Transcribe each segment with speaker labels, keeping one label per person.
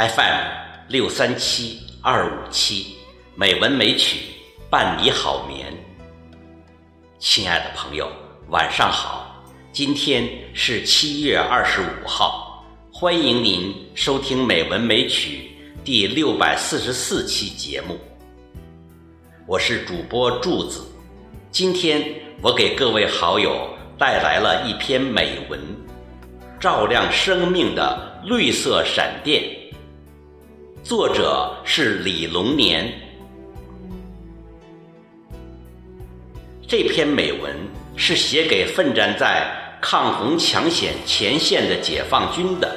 Speaker 1: FM 六三七二五七，美文美曲伴你好眠。亲爱的朋友，晚上好！今天是七月二十五号，欢迎您收听《美文美曲》第六百四十四期节目。我是主播柱子，今天我给各位好友带来了一篇美文，照亮生命的绿色闪电。作者是李龙年。这篇美文是写给奋战在抗洪抢险前线的解放军的。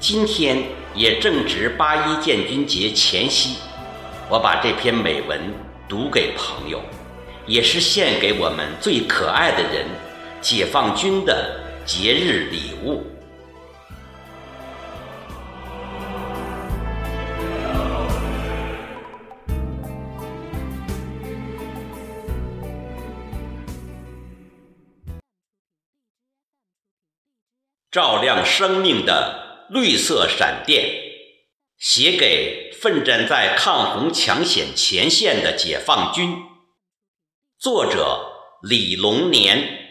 Speaker 1: 今天也正值八一建军节前夕，我把这篇美文读给朋友，也是献给我们最可爱的人——解放军的节日礼物。照亮生命的绿色闪电，写给奋战在抗洪抢险前线的解放军。作者李龙年。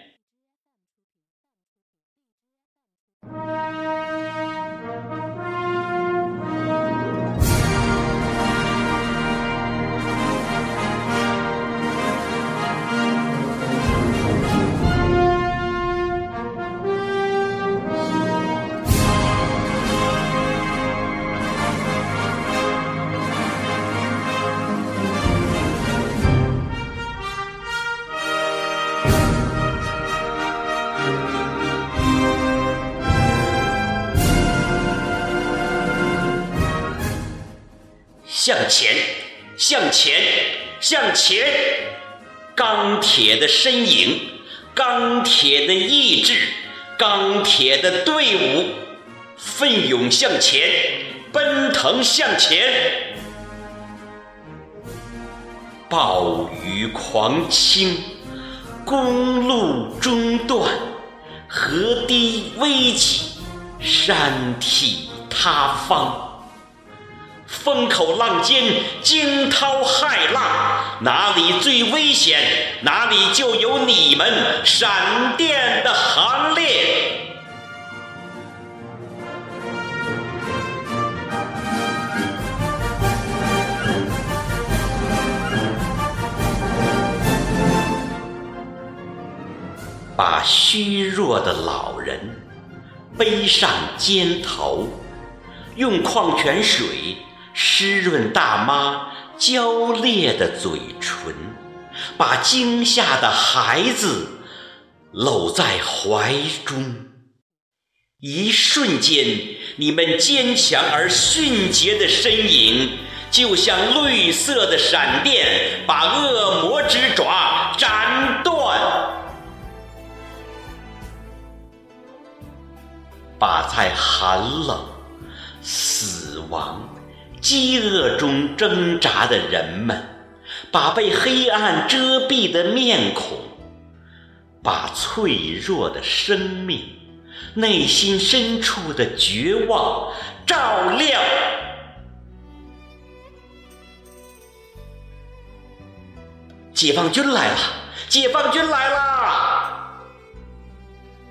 Speaker 1: 向前，向前，向前！钢铁的身影，钢铁的意志，钢铁的队伍，奋勇向前，奔腾向前。暴雨狂倾，公路中断，河堤危急，山体塌方。风口浪尖，惊涛骇浪，哪里最危险，哪里就有你们闪电的行列。把虚弱的老人背上肩头，用矿泉水。湿润大妈娇裂的嘴唇，把惊吓的孩子搂在怀中。一瞬间，你们坚强而迅捷的身影，就像绿色的闪电，把恶魔之爪斩断，把在寒冷、死亡。饥饿中挣扎的人们，把被黑暗遮蔽的面孔，把脆弱的生命，内心深处的绝望照亮。解放军来了！解放军来了！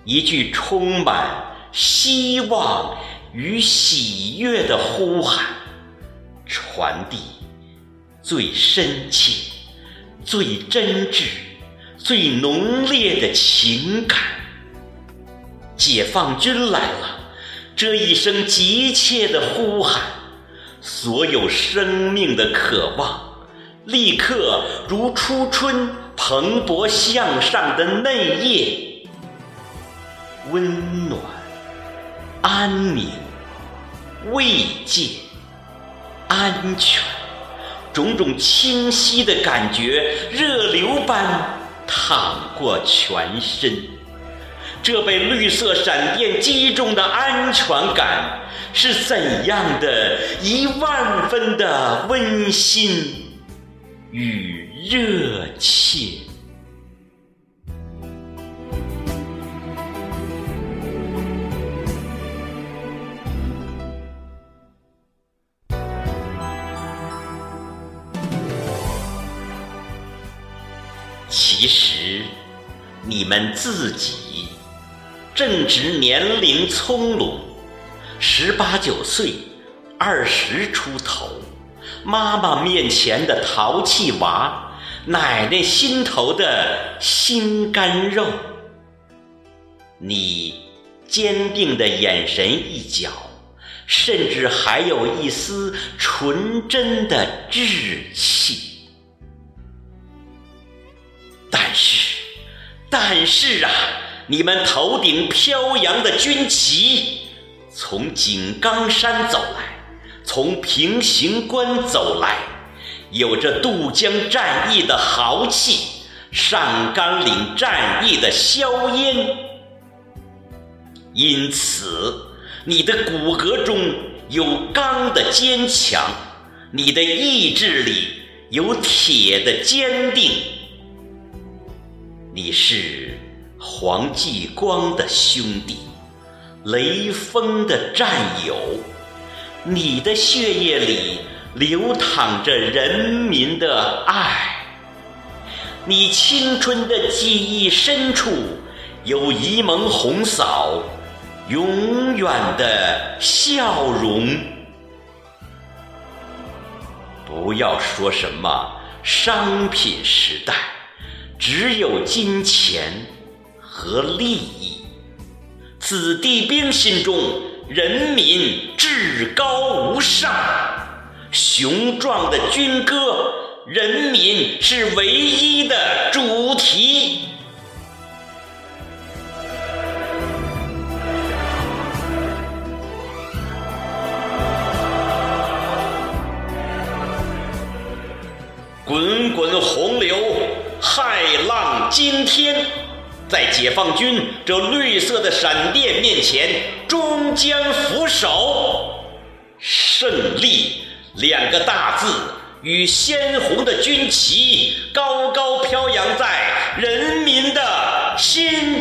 Speaker 1: 一句充满希望与喜悦的呼喊。传递最深切、最真挚、最浓烈的情感。解放军来了！这一声急切的呼喊，所有生命的渴望，立刻如初春蓬勃向上的嫩叶，温暖、安宁、慰藉。安全，种种清晰的感觉，热流般淌过全身。这被绿色闪电击中的安全感，是怎样的一万分的温馨与热切？其实你们自己正值年龄葱茏，十八九岁、二十出头，妈妈面前的淘气娃，奶奶心头的心肝肉。你坚定的眼神一角，甚至还有一丝纯真的稚气。但是，但是啊，你们头顶飘扬的军旗，从井冈山走来，从平型关走来，有着渡江战役的豪气，上甘岭战役的硝烟。因此，你的骨骼中有钢的坚强，你的意志里有铁的坚定。你是黄继光的兄弟，雷锋的战友，你的血液里流淌着人民的爱，你青春的记忆深处有沂蒙红嫂永远的笑容。不要说什么商品时代。只有金钱和利益，子弟兵心中人民至高无上，雄壮的军歌，人民是唯一的主题。天，在解放军这绿色的闪电面前，终将俯首。胜利两个大字与鲜红的军旗高高飘扬在人民的心。